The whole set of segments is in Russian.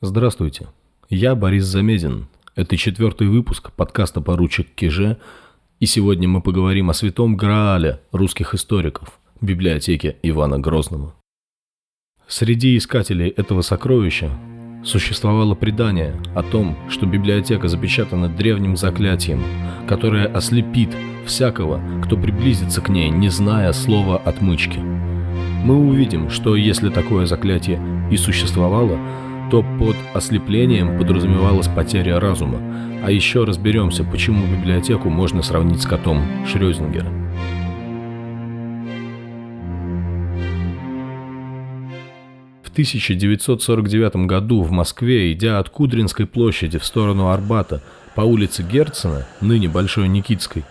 Здравствуйте, я Борис Замедин. Это четвертый выпуск подкаста «Поручик Киже», и сегодня мы поговорим о святом Граале русских историков, библиотеке Ивана Грозного. Среди искателей этого сокровища существовало предание о том, что библиотека запечатана древним заклятием, которое ослепит всякого, кто приблизится к ней, не зная слова отмычки. Мы увидим, что если такое заклятие и существовало – то под ослеплением подразумевалась потеря разума. А еще разберемся, почему библиотеку можно сравнить с котом Шрёдингера. В 1949 году в Москве, идя от Кудринской площади в сторону Арбата по улице Герцена, ныне Большой Никитской,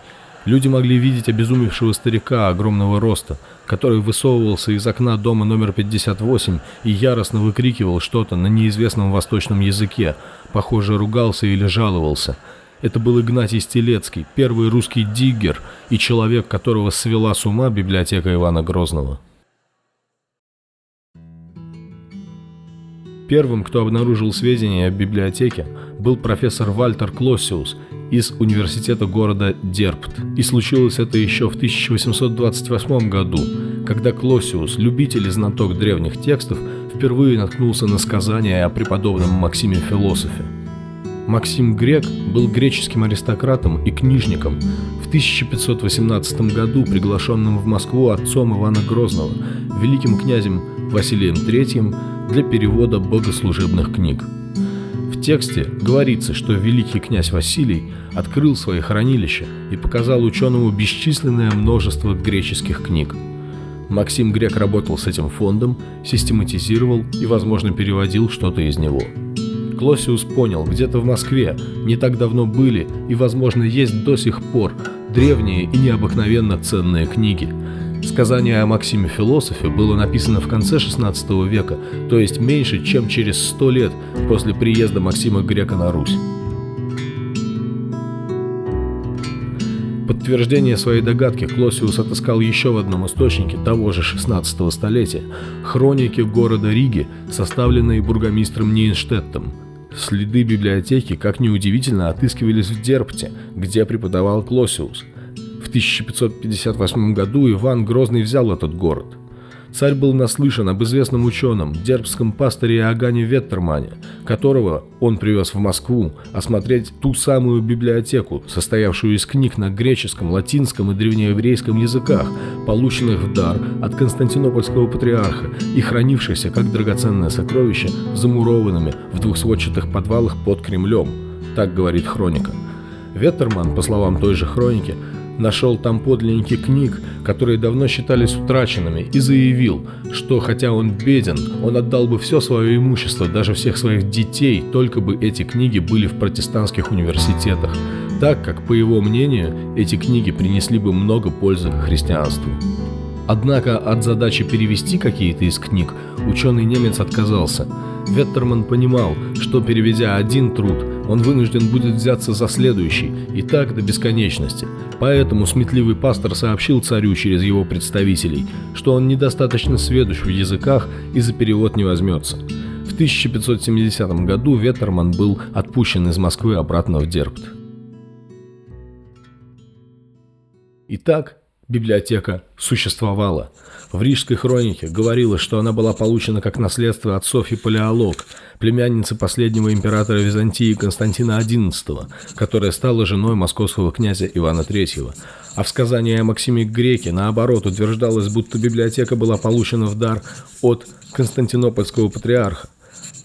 Люди могли видеть обезумевшего старика огромного роста, который высовывался из окна дома номер 58 и яростно выкрикивал что-то на неизвестном восточном языке, похоже, ругался или жаловался. Это был Игнатий Стелецкий, первый русский диггер и человек, которого свела с ума библиотека Ивана Грозного. Первым, кто обнаружил сведения о библиотеке, был профессор Вальтер Клоссиус из университета города Дерпт. И случилось это еще в 1828 году, когда Клоссиус, любитель и знаток древних текстов, впервые наткнулся на сказания о преподобном Максиме Философе. Максим Грек был греческим аристократом и книжником, в 1518 году приглашенным в Москву отцом Ивана Грозного, великим князем Василием III для перевода богослужебных книг – в тексте говорится, что великий князь Василий открыл свои хранилища и показал ученому бесчисленное множество греческих книг. Максим Грек работал с этим фондом, систематизировал и, возможно, переводил что-то из него. Клосиус понял, где-то в Москве не так давно были и, возможно, есть до сих пор древние и необыкновенно ценные книги – Сказание о Максиме Философе было написано в конце XVI века, то есть меньше, чем через сто лет после приезда Максима Грека на Русь. Подтверждение своей догадки Клосиус отыскал еще в одном источнике того же 16 столетия – хроники города Риги, составленные бургомистром Нейнштеттом. Следы библиотеки, как ни удивительно, отыскивались в Дерпте, где преподавал Клосиус – в 1558 году Иван Грозный взял этот город. Царь был наслышан об известном ученом, дербском пасторе Иоганне Веттермане, которого он привез в Москву осмотреть ту самую библиотеку, состоявшую из книг на греческом, латинском и древнееврейском языках, полученных в дар от Константинопольского патриарха и хранившихся как драгоценное сокровище замурованными в двухсводчатых подвалах под Кремлем. Так говорит хроника. Веттерман, по словам той же хроники, нашел там подлинники книг, которые давно считались утраченными, и заявил, что хотя он беден, он отдал бы все свое имущество, даже всех своих детей, только бы эти книги были в протестантских университетах, так как, по его мнению, эти книги принесли бы много пользы христианству. Однако от задачи перевести какие-то из книг ученый немец отказался. Веттерман понимал, что переведя один труд, он вынужден будет взяться за следующий, и так до бесконечности. Поэтому сметливый пастор сообщил царю через его представителей, что он недостаточно сведущ в языках и за перевод не возьмется. В 1570 году Веттерман был отпущен из Москвы обратно в Дербт. Итак, Библиотека существовала. В Рижской хронике говорилось, что она была получена как наследство от Софьи Палеолог, племянницы последнего императора Византии Константина XI, которая стала женой московского князя Ивана III. А в сказании о Максиме Греке, наоборот, утверждалось, будто библиотека была получена в дар от Константинопольского патриарха.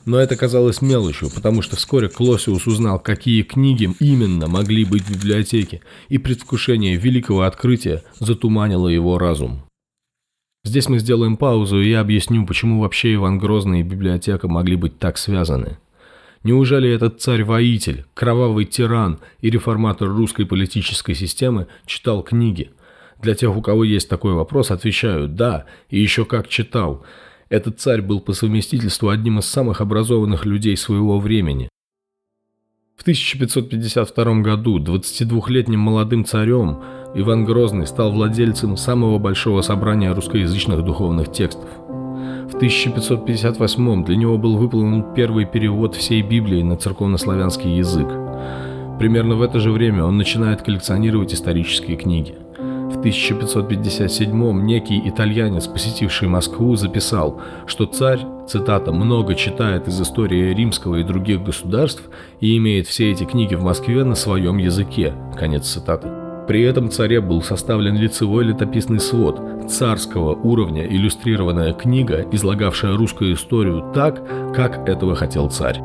Но это казалось мелочью, потому что вскоре Клосиус узнал, какие книги именно могли быть в библиотеке, и предвкушение великого открытия затуманило его разум. Здесь мы сделаем паузу, и я объясню, почему вообще Иван Грозный и библиотека могли быть так связаны. Неужели этот царь-воитель, кровавый тиран и реформатор русской политической системы читал книги? Для тех, у кого есть такой вопрос, отвечаю «да», и еще как читал – этот царь был по совместительству одним из самых образованных людей своего времени. В 1552 году 22-летним молодым царем Иван Грозный стал владельцем самого большого собрания русскоязычных духовных текстов. В В 1558 для него был выполнен первый перевод всей Библии на церковнославянский язык. Примерно в это же время он начинает коллекционировать исторические книги. В 1557 некий итальянец, посетивший Москву, записал, что царь, цитата, «много читает из истории римского и других государств и имеет все эти книги в Москве на своем языке». Конец цитаты. При этом царе был составлен лицевой летописный свод, царского уровня иллюстрированная книга, излагавшая русскую историю так, как этого хотел царь.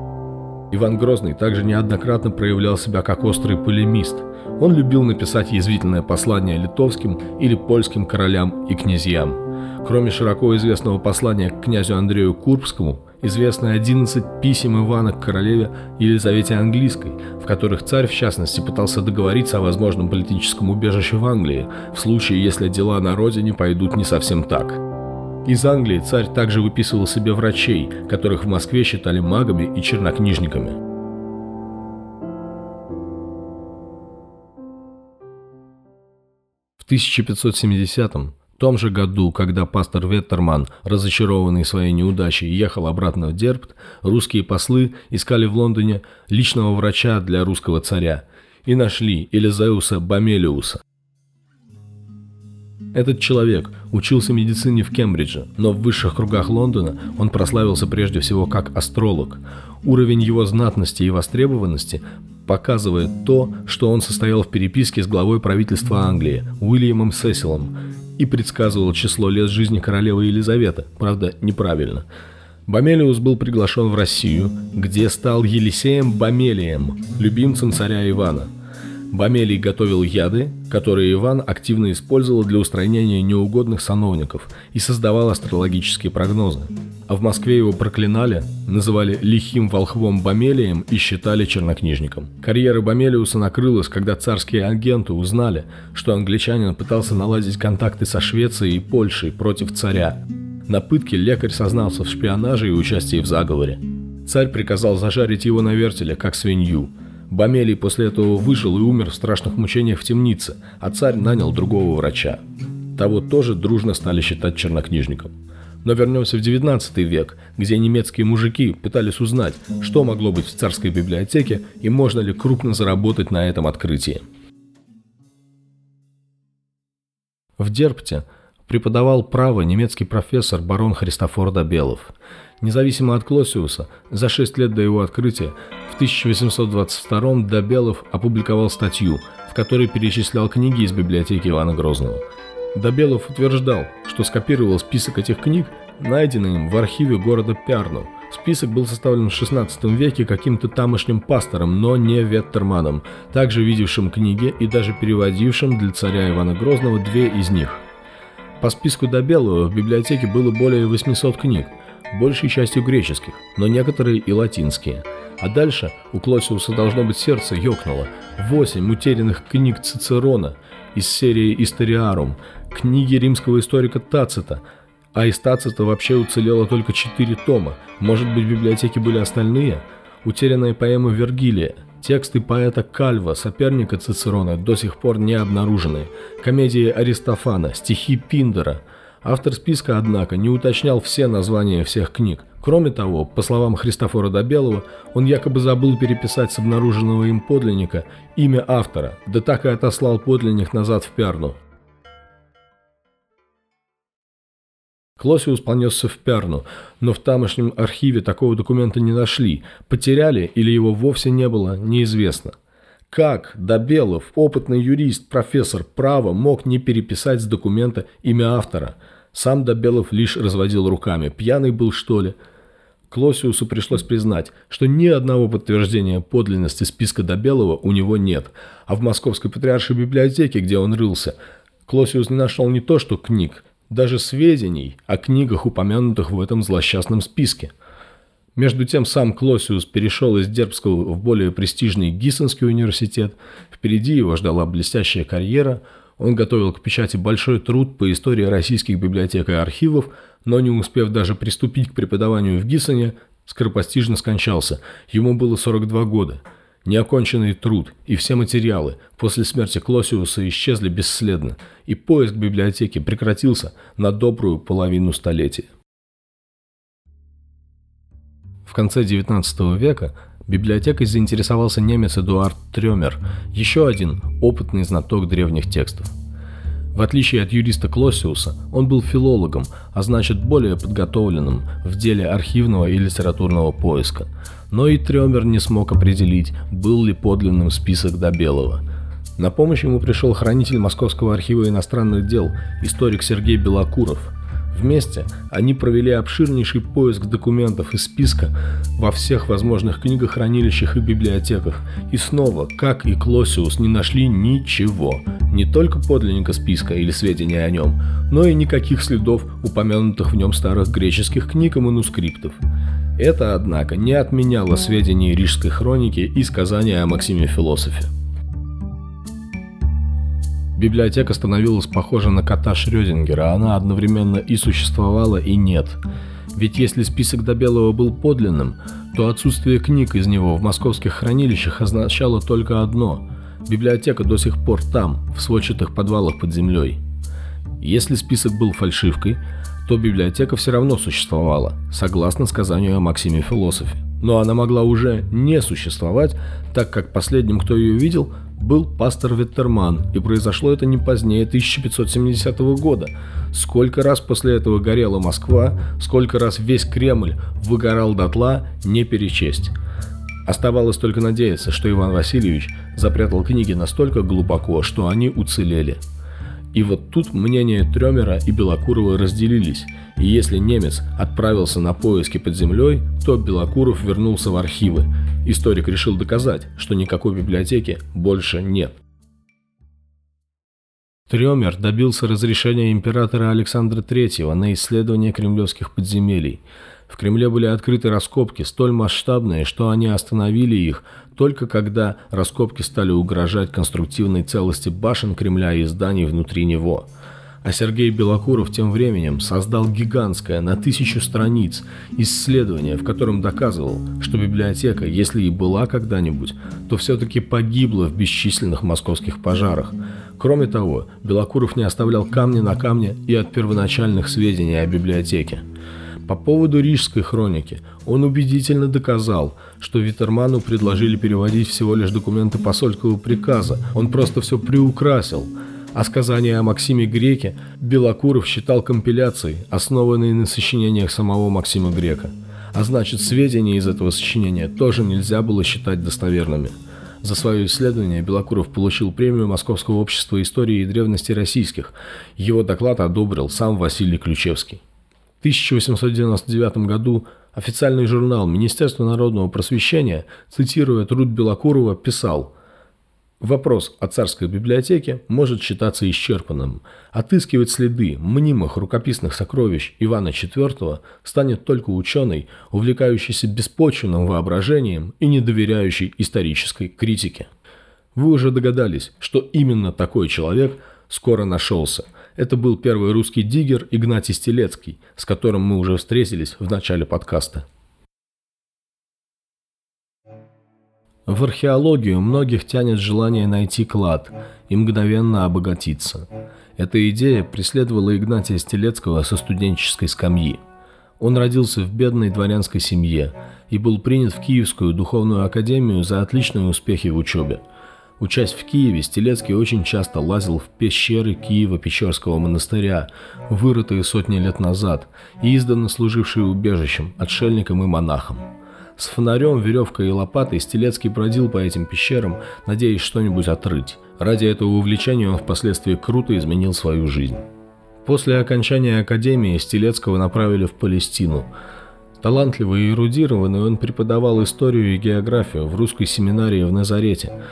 Иван Грозный также неоднократно проявлял себя как острый полемист. Он любил написать язвительное послание литовским или польским королям и князьям. Кроме широко известного послания к князю Андрею Курбскому, известны 11 писем Ивана к королеве Елизавете Английской, в которых царь, в частности, пытался договориться о возможном политическом убежище в Англии, в случае, если дела на родине пойдут не совсем так. Из Англии царь также выписывал себе врачей, которых в Москве считали магами и чернокнижниками. В 1570 том же году, когда пастор Веттерман, разочарованный своей неудачей, ехал обратно в Дербт, русские послы искали в Лондоне личного врача для русского царя и нашли Элизеуса Бамелиуса. Этот человек учился медицине в Кембридже, но в высших кругах Лондона он прославился прежде всего как астролог. Уровень его знатности и востребованности показывает то, что он состоял в переписке с главой правительства Англии Уильямом Сесилом и предсказывал число лет жизни королевы Елизаветы, правда, неправильно. Бамелиус был приглашен в Россию, где стал Елисеем Бамелием, любимцем царя Ивана – Бамелий готовил яды, которые Иван активно использовал для устранения неугодных сановников и создавал астрологические прогнозы. А в Москве его проклинали, называли лихим волхвом Бамелием и считали чернокнижником. Карьера Бамелиуса накрылась, когда царские агенты узнали, что англичанин пытался наладить контакты со Швецией и Польшей против царя. На пытке лекарь сознался в шпионаже и участии в заговоре. Царь приказал зажарить его на вертеле, как свинью – Бамелий после этого выжил и умер в страшных мучениях в темнице, а царь нанял другого врача. Того тоже дружно стали считать чернокнижником. Но вернемся в 19 век, где немецкие мужики пытались узнать, что могло быть в царской библиотеке и можно ли крупно заработать на этом открытии. В Дерпте преподавал право немецкий профессор барон Христофор Добелов. Независимо от Клосиуса, за шесть лет до его открытия 1822 Добелов опубликовал статью, в которой перечислял книги из библиотеки Ивана Грозного. Добелов утверждал, что скопировал список этих книг, найденный им в архиве города Пярну. Список был составлен в XVI веке каким-то тамошним пастором, но не Веттерманом, также видевшим книги и даже переводившим для царя Ивана Грозного две из них. По списку Добелова в библиотеке было более 800 книг, большей частью греческих, но некоторые и латинские – а дальше у Клосиуса должно быть сердце ёкнуло. Восемь утерянных книг Цицерона из серии «Историарум», книги римского историка Тацита, а из Тацита вообще уцелело только четыре тома. Может быть, в библиотеке были остальные? Утерянная поэма Вергилия, тексты поэта Кальва, соперника Цицерона, до сих пор не обнаружены, комедии Аристофана, стихи Пиндера. Автор списка, однако, не уточнял все названия всех книг. Кроме того, по словам Христофора Добелова, он якобы забыл переписать с обнаруженного им подлинника имя автора, да так и отослал подлинник назад в Пярну. Клосиус понесся в Пярну, но в тамошнем архиве такого документа не нашли, потеряли или его вовсе не было, неизвестно. Как Добелов, опытный юрист, профессор права, мог не переписать с документа имя автора? Сам Добелов лишь разводил руками. Пьяный был, что ли? Клосиусу пришлось признать, что ни одного подтверждения подлинности списка Добелова у него нет, а в Московской Патриаршей библиотеке, где он рылся, Клосиус не нашел не то что книг, даже сведений о книгах, упомянутых в этом злосчастном списке. Между тем сам Клосиус перешел из Дербского в более престижный Гиссенский университет, впереди его ждала блестящая карьера – он готовил к печати большой труд по истории российских библиотек и архивов, но не успев даже приступить к преподаванию в Гиссоне, скоропостижно скончался. Ему было 42 года. Неоконченный труд и все материалы после смерти Клосиуса исчезли бесследно, и поиск библиотеки прекратился на добрую половину столетия. В конце XIX века библиотекой заинтересовался немец Эдуард Трёмер, еще один опытный знаток древних текстов. В отличие от юриста Клоссиуса, он был филологом, а значит более подготовленным в деле архивного и литературного поиска. Но и Трёмер не смог определить, был ли подлинным список до белого. На помощь ему пришел хранитель Московского архива иностранных дел, историк Сергей Белокуров – Вместе они провели обширнейший поиск документов из списка во всех возможных книгохранилищах и библиотеках, и снова, как и Клосиус, не нашли ничего, не только подлинника списка или сведения о нем, но и никаких следов упомянутых в нем старых греческих книг и манускриптов. Это, однако, не отменяло сведения рижской хроники и сказания о Максиме Философе. Библиотека становилась похожа на кота Шрёдингера, она одновременно и существовала, и нет. Ведь если список до белого был подлинным, то отсутствие книг из него в московских хранилищах означало только одно – библиотека до сих пор там, в сводчатых подвалах под землей. Если список был фальшивкой, то библиотека все равно существовала, согласно сказанию о Максиме Философе. Но она могла уже не существовать, так как последним, кто ее видел, был пастор Веттерман, и произошло это не позднее 1570 года. Сколько раз после этого горела Москва, сколько раз весь Кремль выгорал дотла, не перечесть. Оставалось только надеяться, что Иван Васильевич запрятал книги настолько глубоко, что они уцелели. И вот тут мнения Тремера и Белокурова разделились, и если немец отправился на поиски под землей, то Белокуров вернулся в архивы, Историк решил доказать, что никакой библиотеки больше нет. Трёмер добился разрешения императора Александра III на исследование кремлевских подземелий. В Кремле были открыты раскопки, столь масштабные, что они остановили их только когда раскопки стали угрожать конструктивной целости башен Кремля и зданий внутри него – а Сергей Белокуров тем временем создал гигантское на тысячу страниц исследование, в котором доказывал, что библиотека, если и была когда-нибудь, то все-таки погибла в бесчисленных московских пожарах. Кроме того, Белокуров не оставлял камня на камне и от первоначальных сведений о библиотеке. По поводу рижской хроники он убедительно доказал, что Витерману предложили переводить всего лишь документы посольского приказа, он просто все приукрасил – а сказание о Максиме Греке Белокуров считал компиляцией, основанной на сочинениях самого Максима Грека. А значит, сведения из этого сочинения тоже нельзя было считать достоверными. За свое исследование Белокуров получил премию Московского общества истории и древности российских. Его доклад одобрил сам Василий Ключевский. В 1899 году официальный журнал Министерства народного просвещения, цитируя труд Белокурова, писал – Вопрос о царской библиотеке может считаться исчерпанным. Отыскивать следы мнимых рукописных сокровищ Ивана IV станет только ученый, увлекающийся беспочвенным воображением и не доверяющий исторической критике. Вы уже догадались, что именно такой человек скоро нашелся. Это был первый русский диггер Игнатий Стелецкий, с которым мы уже встретились в начале подкаста. В археологию многих тянет желание найти клад и мгновенно обогатиться. Эта идея преследовала Игнатия Стелецкого со студенческой скамьи. Он родился в бедной дворянской семье и был принят в Киевскую духовную академию за отличные успехи в учебе. Учась в Киеве, Стелецкий очень часто лазил в пещеры Киева-Печорского монастыря, вырытые сотни лет назад и издавна служившие убежищем отшельникам и монахам. С фонарем, веревкой и лопатой Стелецкий бродил по этим пещерам, надеясь что-нибудь отрыть. Ради этого увлечения он впоследствии круто изменил свою жизнь. После окончания академии Стелецкого направили в Палестину. Талантливый и эрудированный, он преподавал историю и географию в русской семинарии в Назарете,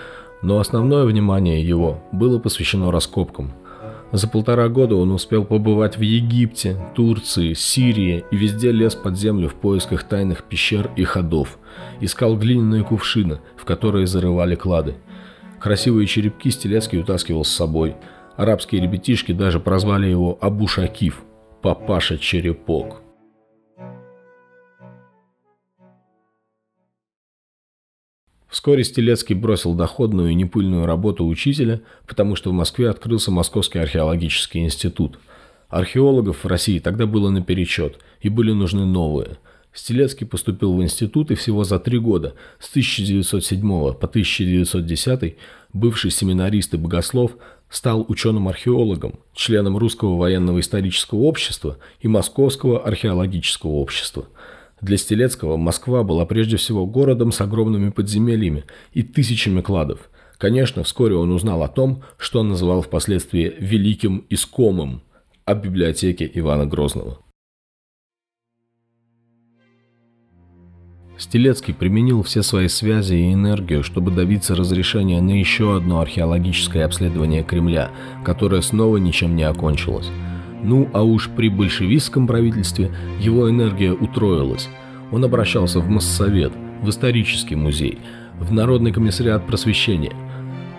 но основное внимание его было посвящено раскопкам – за полтора года он успел побывать в Египте, Турции, Сирии и везде лез под землю в поисках тайных пещер и ходов. Искал глиняные кувшины, в которые зарывали клады. Красивые черепки Стелецкий утаскивал с собой. Арабские ребятишки даже прозвали его Абу Шакиф – «Папаша Вскоре Стелецкий бросил доходную и непыльную работу учителя, потому что в Москве открылся Московский археологический институт. Археологов в России тогда было наперечет, и были нужны новые. Стелецкий поступил в институт и всего за три года, с 1907 по 1910, бывший семинарист и богослов, стал ученым-археологом, членом Русского военного исторического общества и Московского археологического общества. Для Стелецкого Москва была прежде всего городом с огромными подземельями и тысячами кладов. Конечно, вскоре он узнал о том, что он называл впоследствии «великим искомым» о библиотеке Ивана Грозного. Стелецкий применил все свои связи и энергию, чтобы добиться разрешения на еще одно археологическое обследование Кремля, которое снова ничем не окончилось. Ну, а уж при большевистском правительстве его энергия утроилась. Он обращался в Моссовет, в исторический музей, в Народный комиссариат просвещения,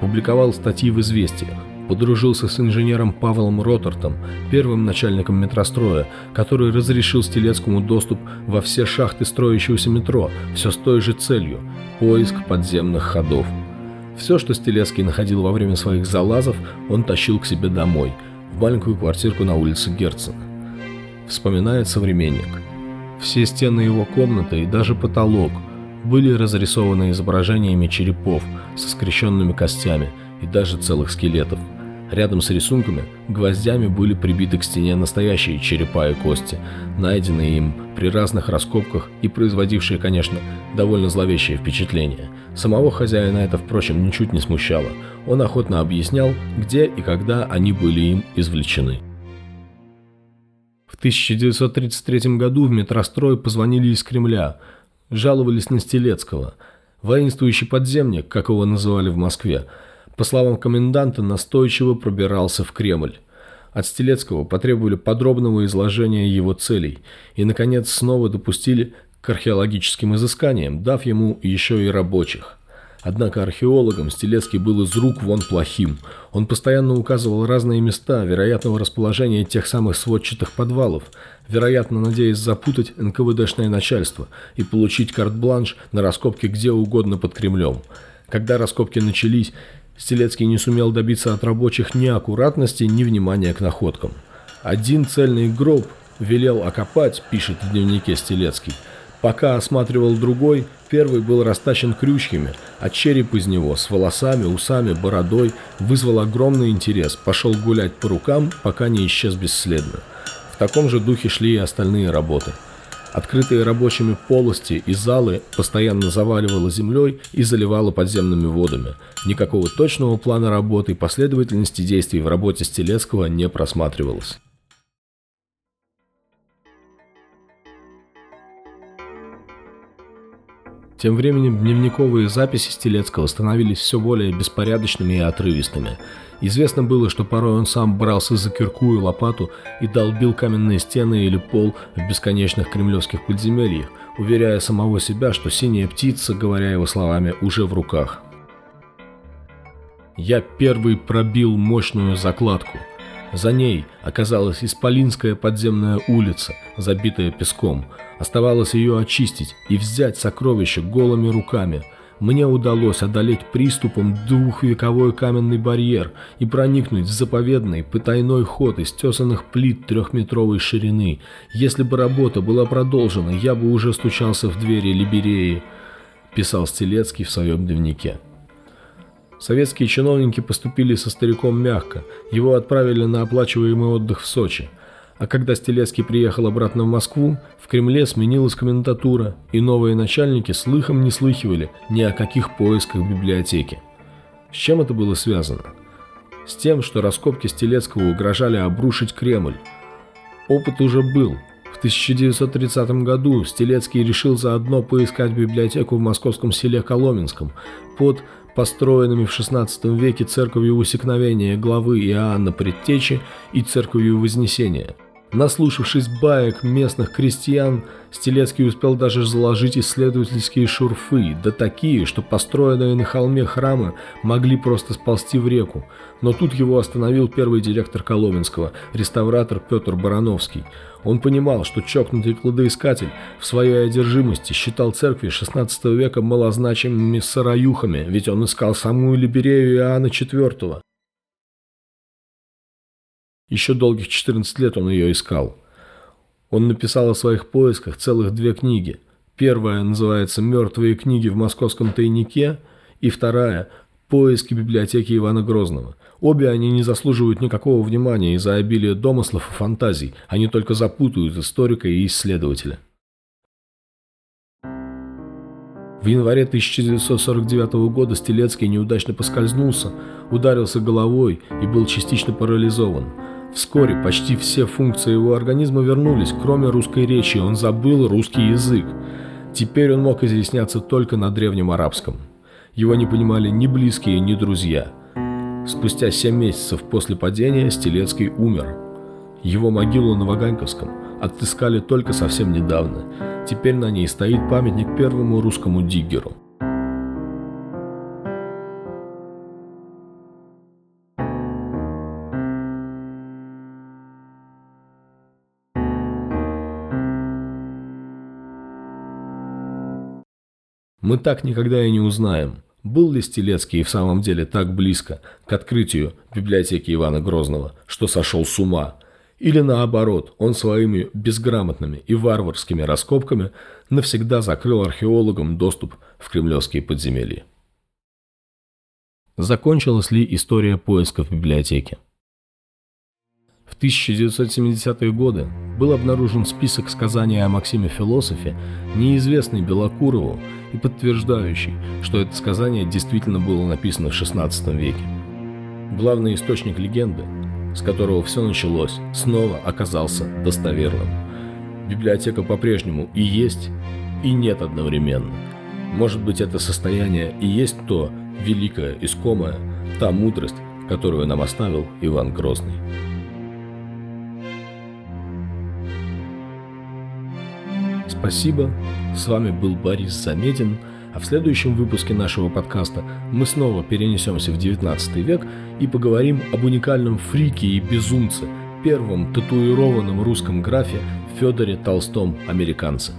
публиковал статьи в «Известиях», подружился с инженером Павлом Ротартом, первым начальником метростроя, который разрешил Стелецкому доступ во все шахты строящегося метро, все с той же целью – поиск подземных ходов. Все, что Стелецкий находил во время своих залазов, он тащил к себе домой, в маленькую квартирку на улице Герцен. Вспоминает современник. Все стены его комнаты и даже потолок были разрисованы изображениями черепов со скрещенными костями и даже целых скелетов – Рядом с рисунками гвоздями были прибиты к стене настоящие черепа и кости, найденные им при разных раскопках и производившие, конечно, довольно зловещее впечатление. Самого хозяина это, впрочем, ничуть не смущало. Он охотно объяснял, где и когда они были им извлечены. В 1933 году в метрострой позвонили из Кремля, жаловались на Стелецкого. Воинствующий подземник, как его называли в Москве, по словам коменданта, настойчиво пробирался в Кремль. От Стелецкого потребовали подробного изложения его целей и, наконец, снова допустили к археологическим изысканиям, дав ему еще и рабочих. Однако археологам Стелецкий был из рук вон плохим. Он постоянно указывал разные места вероятного расположения тех самых сводчатых подвалов, вероятно, надеясь запутать НКВДшное начальство и получить карт-бланш на раскопки где угодно под Кремлем. Когда раскопки начались, Стелецкий не сумел добиться от рабочих ни аккуратности, ни внимания к находкам. Один цельный гроб велел окопать, пишет в дневнике Стелецкий. Пока осматривал другой, первый был растащен крючьями, а череп из него с волосами, усами, бородой вызвал огромный интерес, пошел гулять по рукам, пока не исчез бесследно. В таком же духе шли и остальные работы – Открытые рабочими полости и залы постоянно заваливало землей и заливало подземными водами. Никакого точного плана работы и последовательности действий в работе Стелецкого не просматривалось. Тем временем дневниковые записи Стелецкого становились все более беспорядочными и отрывистыми. Известно было, что порой он сам брался за кирку и лопату и долбил каменные стены или пол в бесконечных кремлевских подземельях, уверяя самого себя, что синяя птица, говоря его словами, уже в руках. «Я первый пробил мощную закладку», за ней оказалась Исполинская подземная улица, забитая песком. Оставалось ее очистить и взять сокровища голыми руками. Мне удалось одолеть приступом двухвековой каменный барьер и проникнуть в заповедный потайной ход из тесанных плит трехметровой ширины. Если бы работа была продолжена, я бы уже стучался в двери Либереи, писал Стелецкий в своем дневнике. Советские чиновники поступили со стариком мягко, его отправили на оплачиваемый отдых в Сочи. А когда Стелецкий приехал обратно в Москву, в Кремле сменилась комендатура, и новые начальники слыхом не слыхивали ни о каких поисках библиотеки. С чем это было связано? С тем, что раскопки Стелецкого угрожали обрушить Кремль. Опыт уже был. В 1930 году Стелецкий решил заодно поискать библиотеку в московском селе Коломенском под построенными в XVI веке церковью Усекновения главы Иоанна Предтечи и церковью Вознесения. Наслушавшись баек местных крестьян, Стелецкий успел даже заложить исследовательские шурфы, да такие, что построенные на холме храмы могли просто сползти в реку. Но тут его остановил первый директор Коломенского, реставратор Петр Барановский. Он понимал, что чокнутый кладоискатель в своей одержимости считал церкви XVI века малозначимыми сараюхами, ведь он искал самую Либерею Иоанна IV. Еще долгих 14 лет он ее искал. Он написал о своих поисках целых две книги. Первая называется «Мертвые книги в московском тайнике» и вторая «Поиски библиотеки Ивана Грозного». Обе они не заслуживают никакого внимания из-за обилия домыслов и фантазий, они только запутают историка и исследователя. В январе 1949 года Стелецкий неудачно поскользнулся, ударился головой и был частично парализован. Вскоре почти все функции его организма вернулись, кроме русской речи, он забыл русский язык. Теперь он мог изъясняться только на древнем арабском. Его не понимали ни близкие, ни друзья. Спустя семь месяцев после падения Стелецкий умер. Его могилу на Ваганьковском отыскали только совсем недавно. Теперь на ней стоит памятник первому русскому диггеру – Мы так никогда и не узнаем, был ли Стелецкий в самом деле так близко к открытию библиотеки Ивана Грозного, что сошел с ума, или наоборот, он своими безграмотными и варварскими раскопками навсегда закрыл археологам доступ в кремлевские подземелья. Закончилась ли история поисков библиотеки? В 1970-е годы был обнаружен список сказаний о Максиме Философе, неизвестный Белокурову и подтверждающий, что это сказание действительно было написано в XVI веке. Главный источник легенды, с которого все началось, снова оказался достоверным. Библиотека по-прежнему и есть, и нет одновременно. Может быть, это состояние и есть то великое искомое, та мудрость, которую нам оставил Иван Грозный. Спасибо. С вами был Борис Замедин. А в следующем выпуске нашего подкаста мы снова перенесемся в 19 век и поговорим об уникальном фрике и безумце, первом татуированном русском графе Федоре Толстом американце.